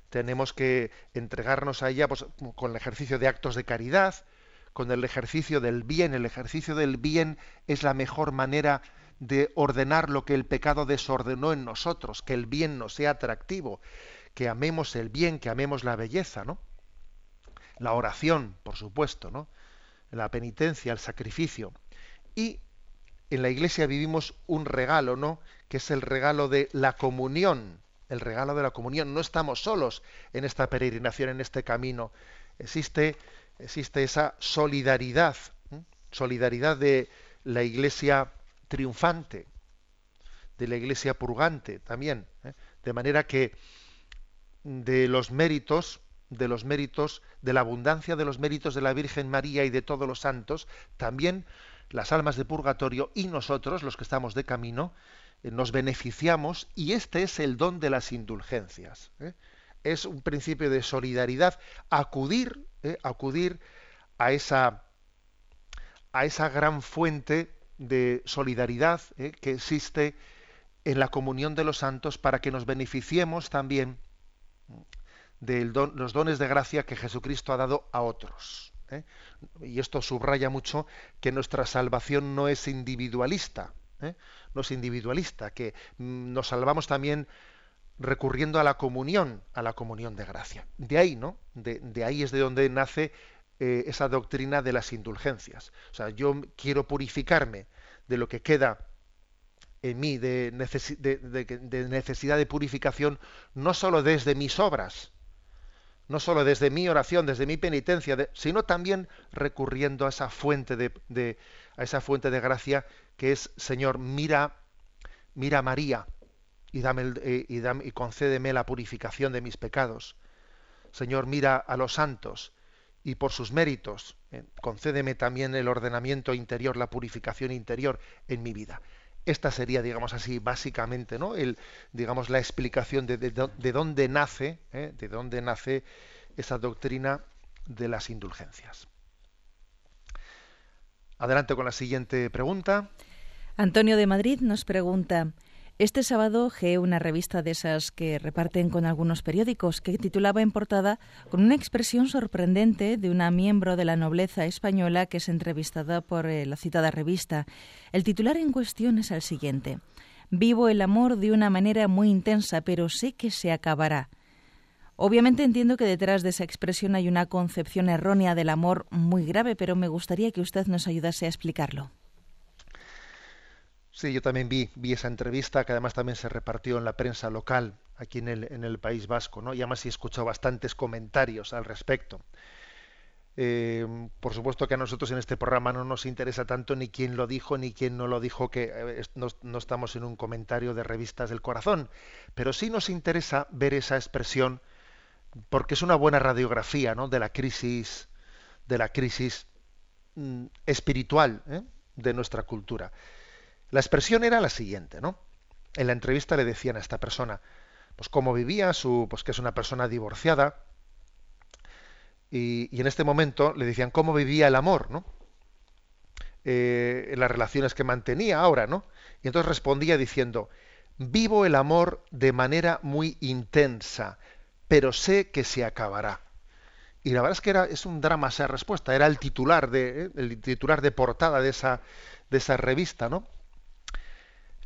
Speaker 1: tenemos que entregarnos a ella pues, con el ejercicio de actos de caridad, con el ejercicio del bien. El ejercicio del bien es la mejor manera de ordenar lo que el pecado desordenó en nosotros, que el bien nos sea atractivo, que amemos el bien, que amemos la belleza, ¿no? La oración, por supuesto, ¿no? La penitencia, el sacrificio. Y en la iglesia vivimos un regalo, ¿no? Que es el regalo de la comunión, el regalo de la comunión. No estamos solos en esta peregrinación, en este camino. Existe, existe esa solidaridad, solidaridad de la iglesia triunfante, de la iglesia purgante también. ¿eh? De manera que de los méritos, de los méritos, de la abundancia de los méritos de la Virgen María y de todos los santos, también las almas de purgatorio y nosotros, los que estamos de camino, eh, nos beneficiamos y este es el don de las indulgencias. ¿eh? Es un principio de solidaridad, acudir, ¿eh? acudir a esa, a esa gran fuente de solidaridad que existe en la comunión de los santos para que nos beneficiemos también de los dones de gracia que Jesucristo ha dado a otros. ¿Eh? y esto subraya mucho que nuestra salvación no es individualista, ¿eh? no es individualista, que mm, nos salvamos también recurriendo a la comunión, a la comunión de gracia. De ahí, ¿no? De, ahí es de donde nace eh, esa doctrina de las indulgencias. O sea, yo quiero purificarme de lo que queda en mí de, necesidad de purificación, no solo desde mis obras, no solo desde mi oración, desde mi penitencia, sino también recurriendo a esa fuente de, a esa fuente de gracia que es Señor, mira, mira a María y dame, eh, y, dame, y concédeme la purificación de mis pecados. Señor, mira a los santos y por sus méritos eh, concédeme también el ordenamiento interior, la purificación interior en mi vida. Esta sería, digamos así, básicamente, ¿no? El, digamos, la explicación de, de, dónde nace, ¿eh? de dónde nace esa doctrina de las indulgencias. Adelante con la siguiente pregunta.
Speaker 4: Antonio de Madrid nos pregunta, este sábado ge una revista de esas que reparten con algunos periódicos que titulaba en portada con una expresión sorprendente de una miembro de la nobleza española que es entrevistada por eh, la citada revista. El titular en cuestión es el siguiente. Vivo el amor de una manera muy intensa, pero sé que se acabará. Obviamente entiendo que detrás de esa expresión hay una concepción errónea del amor muy grave, pero me gustaría que usted nos ayudase a explicarlo.
Speaker 1: Sí, yo también vi, esa entrevista que además también se repartió en la prensa local aquí en el, en el País Vasco, ¿no? Y además he escuchado bastantes comentarios al respecto. Eh, por supuesto que a nosotros en este programa no nos interesa tanto ni quién lo dijo ni quién no lo dijo, que eh, no, no, estamos en un comentario de revistas del corazón, pero sí nos interesa ver esa expresión porque es una buena radiografía ¿no? de la crisis, de la crisis mm, espiritual ¿eh? de nuestra cultura. La expresión era la siguiente, ¿no? En la entrevista le decían a esta persona, pues cómo vivía, su, pues que es una persona divorciada, y, en este momento le decían cómo vivía el amor, ¿no? Eh, las relaciones que mantenía ahora, ¿no? Y entonces respondía diciendo, vivo el amor de manera muy intensa, pero sé que se acabará. Y la verdad es que era, es un drama esa respuesta, era el titular de, ¿eh? el titular de portada de esa, de esa revista, ¿no?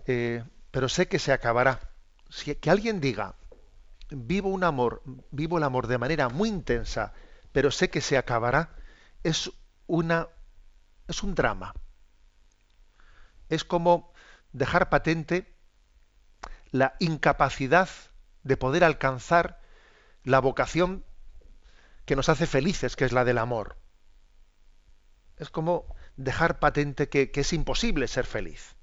Speaker 1: Eh, pero sé que se acabará. Que alguien diga, vivo un amor, vivo el amor de manera muy intensa, pero sé que se acabará, es una es un drama. Es como dejar patente la incapacidad de poder alcanzar la vocación que nos hace felices, que es la del amor. Es como dejar patente que es imposible ser feliz.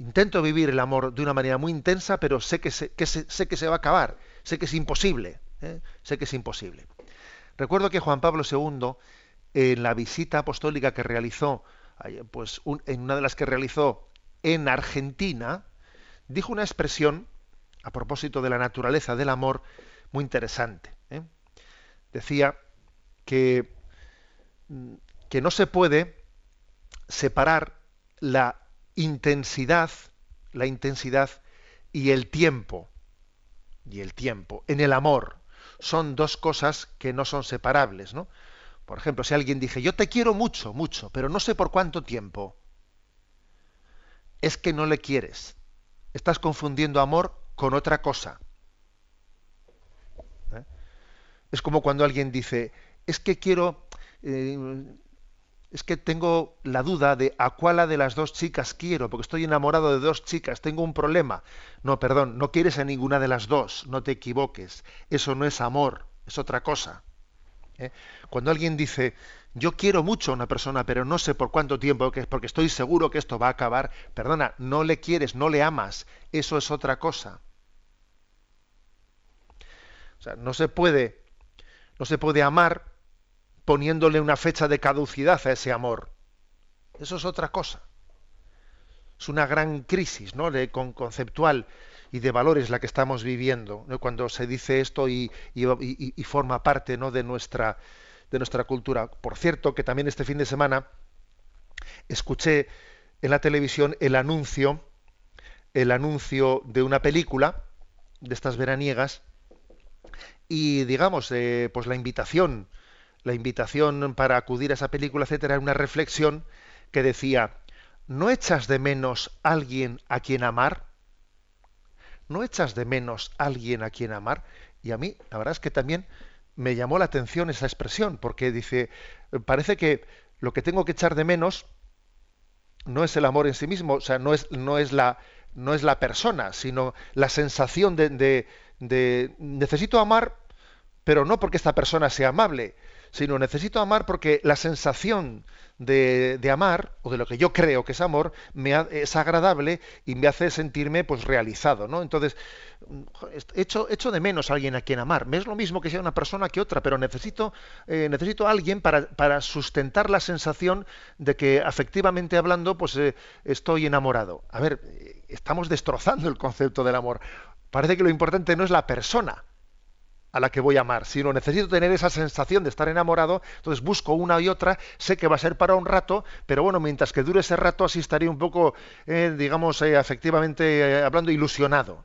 Speaker 1: Intento vivir el amor de una manera muy intensa, pero sé que se, sé que se va a acabar, sé que es imposible, ¿eh? sé que es imposible. Recuerdo que Juan Pablo II, en la visita apostólica que realizó, pues en una de las que realizó en Argentina, dijo una expresión a propósito de la naturaleza del amor muy interesante. ¿eh? Decía que, que no se puede separar la intensidad, la intensidad y el tiempo, y el tiempo, en el amor, son dos cosas que no son separables, ¿no? Por ejemplo, si alguien dice, yo te quiero mucho, mucho, pero no sé por cuánto tiempo, es que no le quieres. Estás confundiendo amor con otra cosa. ¿Eh? Es como cuando alguien dice, es que quiero, eh, es que tengo la duda de a cuál de las dos chicas quiero, porque estoy enamorado de dos chicas, tengo un problema. No, perdón, no quieres a ninguna de las dos, no te equivoques. Eso no es amor, es otra cosa. ¿eh? Cuando alguien dice, yo quiero mucho a una persona, pero no sé por cuánto tiempo, porque estoy seguro que esto va a acabar, perdona, no le quieres, no le amas, eso es otra cosa. O sea, no se puede, no se puede amar poniéndole una fecha de caducidad a ese amor. Eso es otra cosa. Es una gran crisis ¿no? de, con, conceptual y de valores la que estamos viviendo cuando se dice esto y, y, forma parte ¿no? de, nuestra, de nuestra cultura. Por cierto, que también este fin de semana escuché en la televisión el anuncio, el anuncio de una película de estas veraniegas y digamos, eh, pues la invitación la invitación para acudir a esa película, etcétera, era una reflexión que decía, ¿no echas de menos alguien a quien amar? ¿No echas de menos alguien a quien amar? Y a mí, la verdad es que también me llamó la atención esa expresión, porque dice, parece que lo que tengo que echar de menos no es el amor en sí mismo, o sea, no es, no es, la, no es la persona, sino la sensación de, de, de necesito amar, pero no porque esta persona sea amable, sino necesito amar porque la sensación de, amar, o de lo que yo creo que es amor, me es agradable y me hace sentirme pues realizado, ¿no? Entonces, echo, echo de menos a alguien a quien amar. Me es lo mismo que sea una persona que otra, pero necesito, eh, necesito a alguien para, para, sustentar la sensación de que afectivamente hablando, pues eh, estoy enamorado. A ver, estamos destrozando el concepto del amor. Parece que lo importante no es la persona, a la que voy a amar, sino necesito tener esa sensación de estar enamorado, entonces busco una y otra, sé que va a ser para un rato, pero bueno, mientras que dure ese rato así estaré un poco, eh, digamos, eh, efectivamente eh, hablando, ilusionado.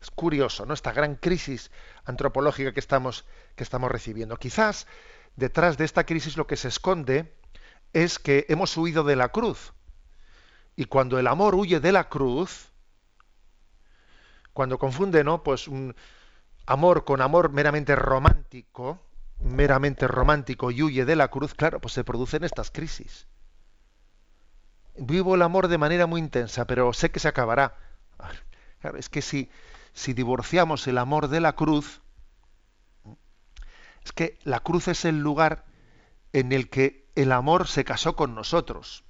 Speaker 1: Es curioso, ¿no? Esta gran crisis antropológica que estamos, que estamos recibiendo. Quizás detrás de esta crisis lo que se esconde es que hemos huido de la cruz. Y cuando el amor huye de la cruz, cuando confunde, ¿no? Pues un amor con amor meramente romántico, meramente romántico y huye de la cruz, claro, pues se producen estas crisis. Vivo el amor de manera muy intensa, pero sé que se acabará. Es que si, si divorciamos el amor de la cruz, es que la cruz es el lugar en el que el amor se casó con nosotros.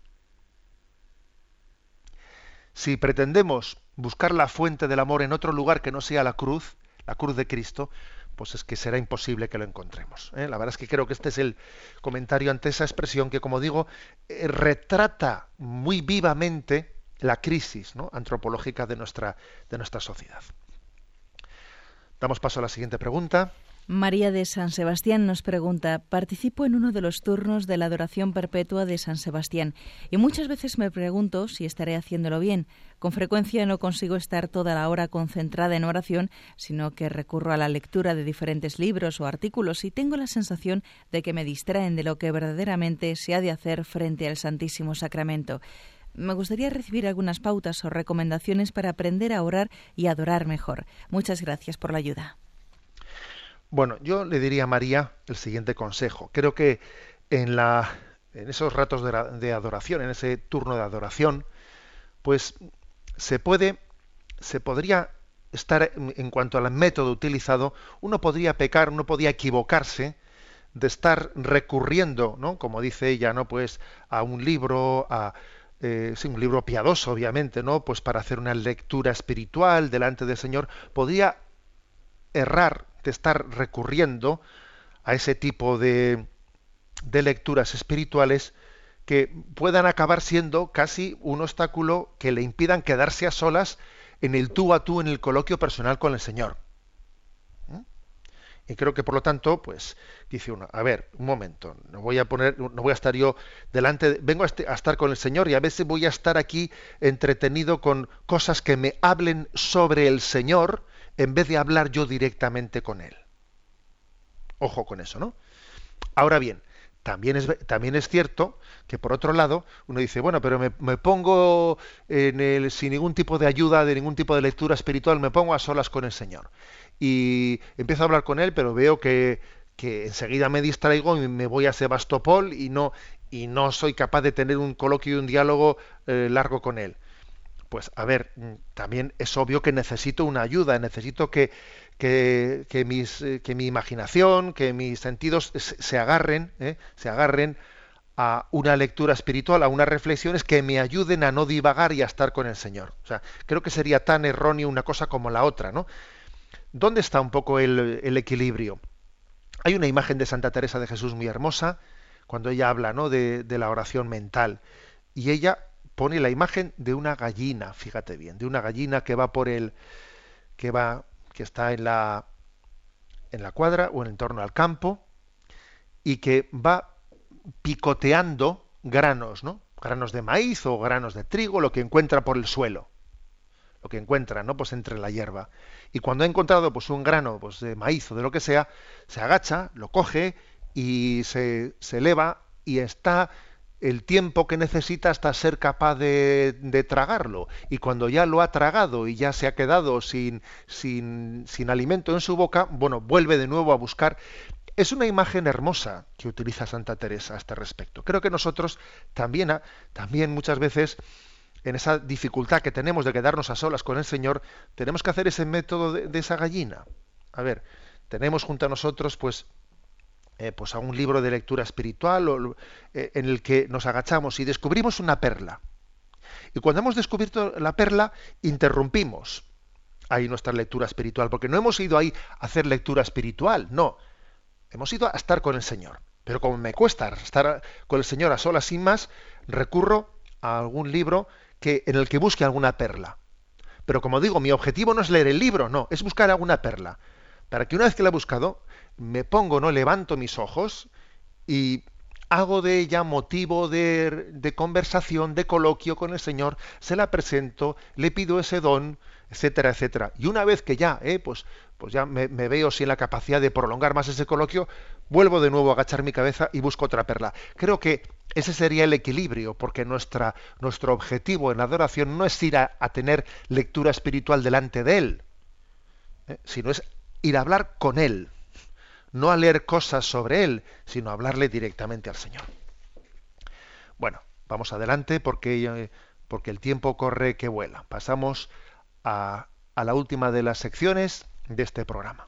Speaker 1: Si pretendemos buscar la fuente del amor en otro lugar que no sea la cruz, la cruz de Cristo, pues es que será imposible que lo encontremos. ¿eh? La verdad es que creo que este es el comentario ante esa expresión que, como digo, eh, retrata muy vivamente la crisis antropológica de nuestra, de nuestra sociedad. Damos paso a la siguiente pregunta.
Speaker 4: María de San Sebastián nos pregunta, participo en uno de los turnos de la adoración perpetua de San Sebastián y muchas veces me pregunto si estaré haciéndolo bien. Con frecuencia no consigo estar toda la hora concentrada en oración, sino que recurro a la lectura de diferentes libros o artículos y tengo la sensación de que me distraen de lo que verdaderamente se ha de hacer frente al Santísimo Sacramento. Me gustaría recibir algunas pautas o recomendaciones para aprender a orar y adorar mejor. Muchas gracias por la ayuda.
Speaker 1: Bueno, yo le diría a María el siguiente consejo. Creo que en, la, en esos ratos de, adoración, en ese turno de adoración, pues se puede, se podría estar en cuanto al método utilizado, uno podría pecar, uno podría equivocarse de estar recurriendo, ¿no? Como dice ella, ¿no? Pues a un libro, a eh, sí, un libro piadoso, obviamente, ¿no? Pues para hacer una lectura espiritual delante del Señor, podría errar de estar recurriendo a ese tipo de, de lecturas espirituales que puedan acabar siendo casi un obstáculo que le impidan quedarse a solas en el tú a tú, en el coloquio personal con el Señor. ¿Mm? Y creo que por lo tanto, pues, dice uno, a ver, un momento, no voy a poner, no voy a estar yo delante, vengo a, este, a, estar con el Señor y a veces voy a estar aquí entretenido con cosas que me hablen sobre el Señor en vez de hablar yo directamente con él. Ojo con eso, ¿no? Ahora bien, también es, también es cierto que por otro lado uno dice, bueno, pero me, pongo en el, sin ningún tipo de ayuda, de ningún tipo de lectura espiritual, me pongo a solas con el Señor. Y empiezo a hablar con él, pero veo que, que enseguida me distraigo y me voy a Sebastopol y no, y no soy capaz de tener un coloquio y un diálogo eh, largo con él pues a ver, mm, también es obvio que necesito una ayuda, necesito que, que, mis, eh, que mi imaginación, que mis sentidos se, agarren, ¿eh? se agarren a una lectura espiritual, a unas reflexiones que me ayuden a no divagar y a estar con el Señor. O sea, creo que sería tan erróneo una cosa como la otra, ¿no? ¿Dónde está un poco el, el equilibrio? Hay una imagen de Santa Teresa de Jesús muy hermosa, cuando ella habla ¿no? de, de la oración mental. Y ella pone la imagen de una gallina, fíjate bien, de una gallina que va por el que va que está en la en la cuadra o en torno al campo y que va picoteando granos, ¿no? Granos de maíz o granos de trigo, lo que encuentra por el suelo. Lo que encuentra, ¿no? Pues entre la hierba. Y cuando ha encontrado pues un grano pues, de maíz o de lo que sea, se agacha, lo coge y se, se eleva y está el tiempo que necesita hasta ser capaz de, de, tragarlo. Y cuando ya lo ha tragado y ya se ha quedado sin, sin, sin, alimento en su boca, bueno, vuelve de nuevo a buscar. Es una imagen hermosa que utiliza Santa Teresa a este respecto. Creo que nosotros también, también muchas veces, en esa dificultad que tenemos de quedarnos a solas con el Señor, tenemos que hacer ese método de, de esa gallina. A ver, tenemos junto a nosotros, pues, eh, pues a un libro de lectura espiritual eh, en el que nos agachamos y descubrimos una perla. Y cuando hemos descubierto la perla, interrumpimos ahí nuestra lectura espiritual, porque no hemos ido ahí a hacer lectura espiritual, no. Hemos ido a estar con el Señor. Pero como me cuesta estar con el Señor a solas sin más, recurro a algún libro que, en el que busque alguna perla. Pero como digo, mi objetivo no es leer el libro, no, es buscar alguna perla. Para que una vez que la he buscado, me pongo, no levanto mis ojos y hago de ella motivo de, conversación, de coloquio con el Señor, se la presento, le pido ese don, etcétera, etcétera. Y una vez que ya, eh, pues, pues ya me, me, veo sin la capacidad de prolongar más ese coloquio, vuelvo de nuevo a agachar mi cabeza y busco otra perla. Creo que ese sería el equilibrio, porque nuestra, nuestro objetivo en la adoración no es ir a, a tener lectura espiritual delante de Él, eh, sino es ir a hablar con Él no a leer cosas sobre Él, sino a hablarle directamente al Señor. Bueno, vamos adelante porque, eh, porque el tiempo corre que vuela. Pasamos a, a la última de las secciones de este programa.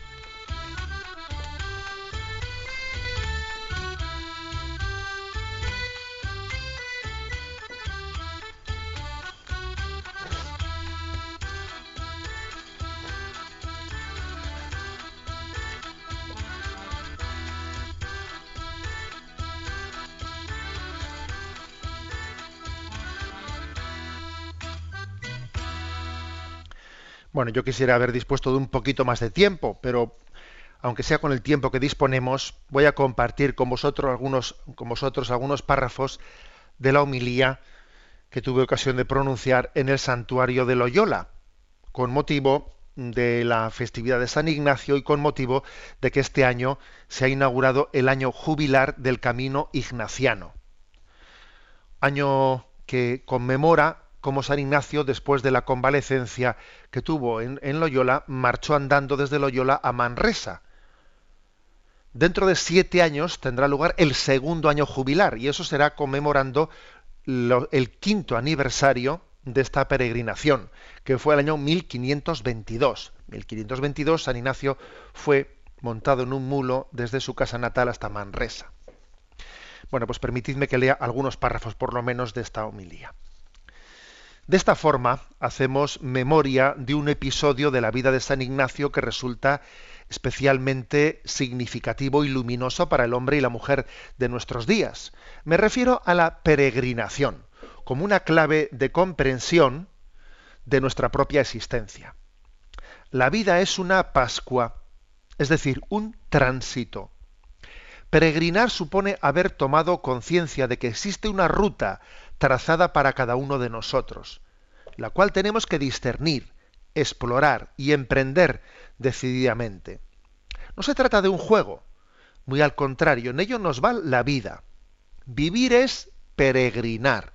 Speaker 1: Bueno, yo quisiera haber dispuesto de un poquito más de tiempo, pero aunque sea con el tiempo que disponemos, voy a compartir con vosotros algunos, con vosotros algunos párrafos de la homilía que tuve ocasión de pronunciar en el santuario de Loyola, con motivo de la festividad de San Ignacio y con motivo de que este año se ha inaugurado el año jubilar del Camino Ignaciano. Año que conmemora como San Ignacio, después de la convalecencia que tuvo en, Loyola, marchó andando desde Loyola a Manresa. Dentro de siete años tendrá lugar el segundo año jubilar y eso será conmemorando el quinto aniversario de esta peregrinación, que fue el año 1522. 1522 San Ignacio fue montado en un mulo desde su casa natal hasta Manresa. Bueno, pues permitidme que lea algunos párrafos por lo menos de esta homilía. De esta forma, hacemos memoria de un episodio de la vida de San Ignacio que resulta especialmente significativo y luminoso para el hombre y la mujer de nuestros días. Me refiero a la peregrinación, como una clave de comprensión de nuestra propia existencia. La vida es una Pascua, es decir, un tránsito. Peregrinar supone haber tomado conciencia de que existe una ruta trazada para cada uno de nosotros, la cual tenemos que discernir, explorar y emprender decididamente. No se trata de un juego, muy al contrario, en ello nos va la vida. Vivir es peregrinar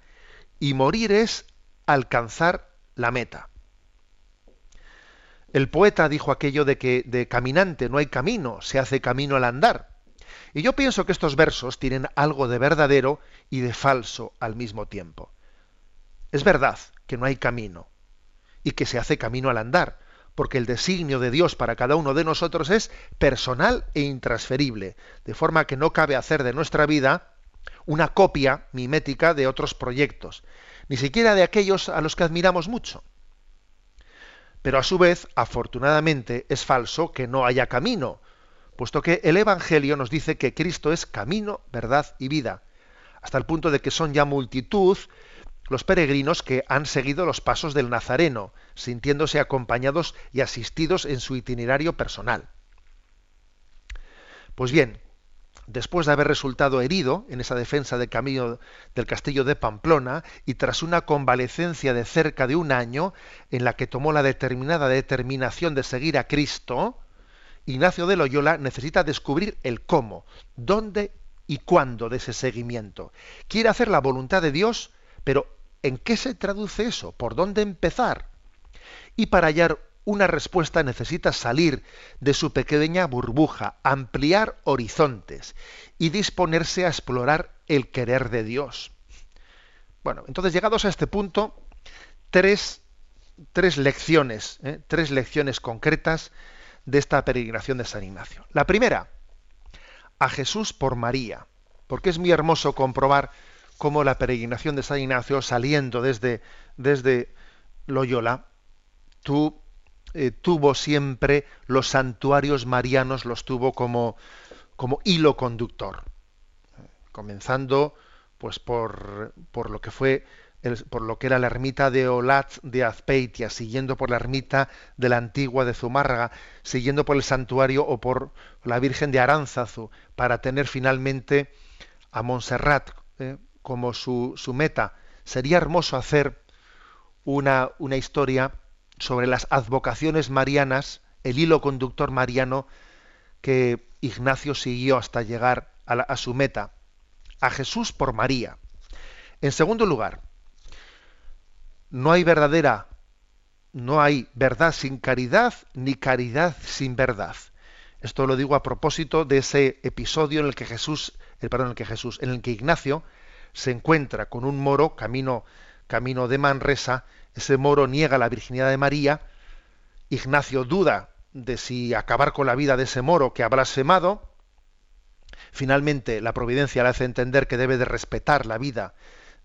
Speaker 1: y morir es alcanzar la meta. El poeta dijo aquello de que de caminante no hay camino, se hace camino al andar. Y yo pienso que estos versos tienen algo de verdadero y de falso al mismo tiempo. Es verdad que no hay camino y que se hace camino al andar, porque el designio de Dios para cada uno de nosotros es personal e intransferible, de forma que no cabe hacer de nuestra vida una copia mimética de otros proyectos, ni siquiera de aquellos a los que admiramos mucho. Pero a su vez, afortunadamente, es falso que no haya camino, puesto que el Evangelio nos dice que Cristo es camino, verdad y vida, hasta el punto de que son ya multitud los peregrinos que han seguido los pasos del Nazareno, sintiéndose acompañados y asistidos en su itinerario personal. Pues bien, después de haber resultado herido en esa defensa del camino del castillo de Pamplona y tras una convalecencia de cerca de un año en la que tomó la determinada determinación de seguir a Cristo, Ignacio de Loyola necesita descubrir el cómo, dónde y cuándo de ese seguimiento. Quiere hacer la voluntad de Dios, pero ¿en qué se traduce eso? ¿Por dónde empezar? Y para hallar una respuesta necesita salir de su pequeña burbuja, ampliar horizontes y disponerse a explorar el querer de Dios. Bueno, entonces llegados a este punto, tres, tres lecciones, ¿eh? tres lecciones concretas de esta peregrinación de San Ignacio. La primera, a Jesús por María, porque es muy hermoso comprobar cómo la peregrinación de San Ignacio saliendo desde, desde Loyola, eh, tuvo siempre los santuarios marianos, los tuvo como, como hilo conductor. Comenzando pues por, por lo que fue por lo que era la ermita de Olat de Azpeitia, siguiendo por la ermita de la antigua de Zumárraga, siguiendo por el santuario o por la Virgen de Aránzazu, para tener finalmente a Montserrat eh, como su, meta. Sería hermoso hacer una, una historia sobre las advocaciones marianas, el hilo conductor mariano que Ignacio siguió hasta llegar a, su meta, a Jesús por María. En segundo lugar, no hay verdadera, no hay verdad sin caridad, ni caridad sin verdad. Esto lo digo a propósito de ese episodio en el que Jesús, el perdón, en el que Jesús, en el que Ignacio se encuentra con un moro camino, camino de Manresa. Ese moro niega la virginidad de María, Ignacio duda de si acabar con la vida de ese moro que ha blasfemado, finalmente la providencia le hace entender que debe de respetar la vida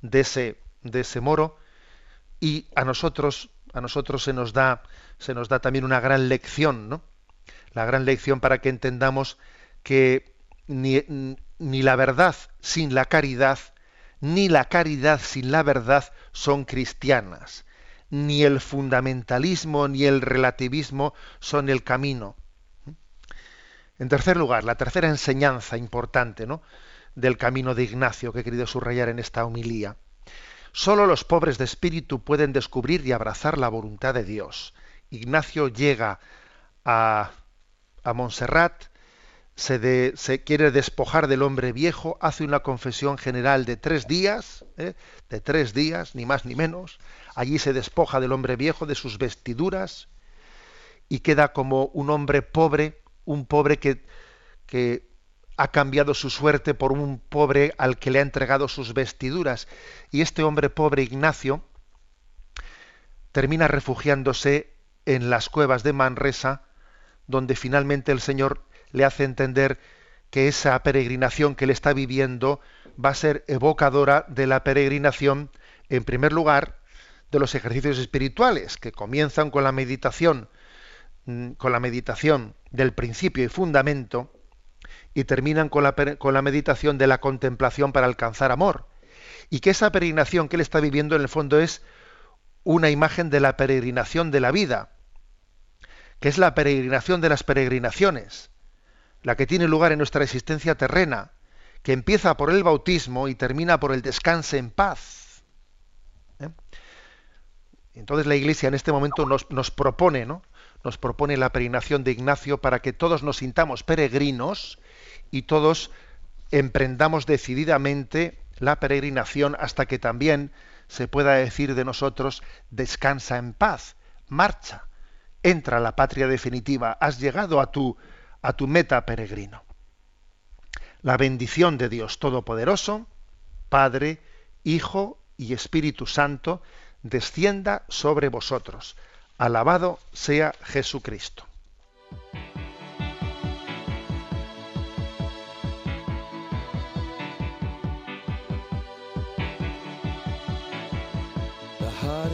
Speaker 1: de ese, de ese moro, y a nosotros, a nosotros se nos da, se nos da también una gran lección, ¿no? La gran lección para que entendamos que ni, la verdad sin la caridad, ni la caridad sin la verdad son cristianas ni el fundamentalismo ni el relativismo son el camino. En tercer lugar, la tercera enseñanza importante ¿no? del camino de Ignacio que he querido subrayar en esta homilía. Solo los pobres de espíritu pueden descubrir y abrazar la voluntad de Dios. Ignacio llega a, a Montserrat, se, se, quiere despojar del hombre viejo, hace una confesión general de tres días, ¿eh? de tres días, ni más ni menos, Allí se despoja del hombre viejo de sus vestiduras y queda como un hombre pobre, un pobre que, que ha cambiado su suerte por un pobre al que le ha entregado sus vestiduras. Y este hombre pobre, Ignacio, termina refugiándose en las cuevas de Manresa, donde finalmente el Señor le hace entender que esa peregrinación que él está viviendo va a ser evocadora de la peregrinación, en primer lugar, de los ejercicios espirituales que comienzan con la meditación, mm, con la meditación del principio y fundamento y terminan con la, con la meditación de la contemplación para alcanzar amor. Y que esa peregrinación que él está viviendo en el fondo es una imagen de la peregrinación de la vida, que es la peregrinación de las peregrinaciones, la que tiene lugar en nuestra existencia terrena, que empieza por el bautismo y termina por el descanso en paz. ¿Eh? Entonces la Iglesia en este momento nos, nos propone, ¿no? Nos propone la peregrinación de Ignacio para que todos nos sintamos peregrinos y todos emprendamos decididamente la peregrinación hasta que también se pueda decir de nosotros descansa en paz, marcha, entra a la patria definitiva, has llegado a tu a tu meta peregrino. La bendición de Dios Todopoderoso, Padre, Hijo y Espíritu Santo, descienda sobre vosotros. Alabado sea Jesucristo.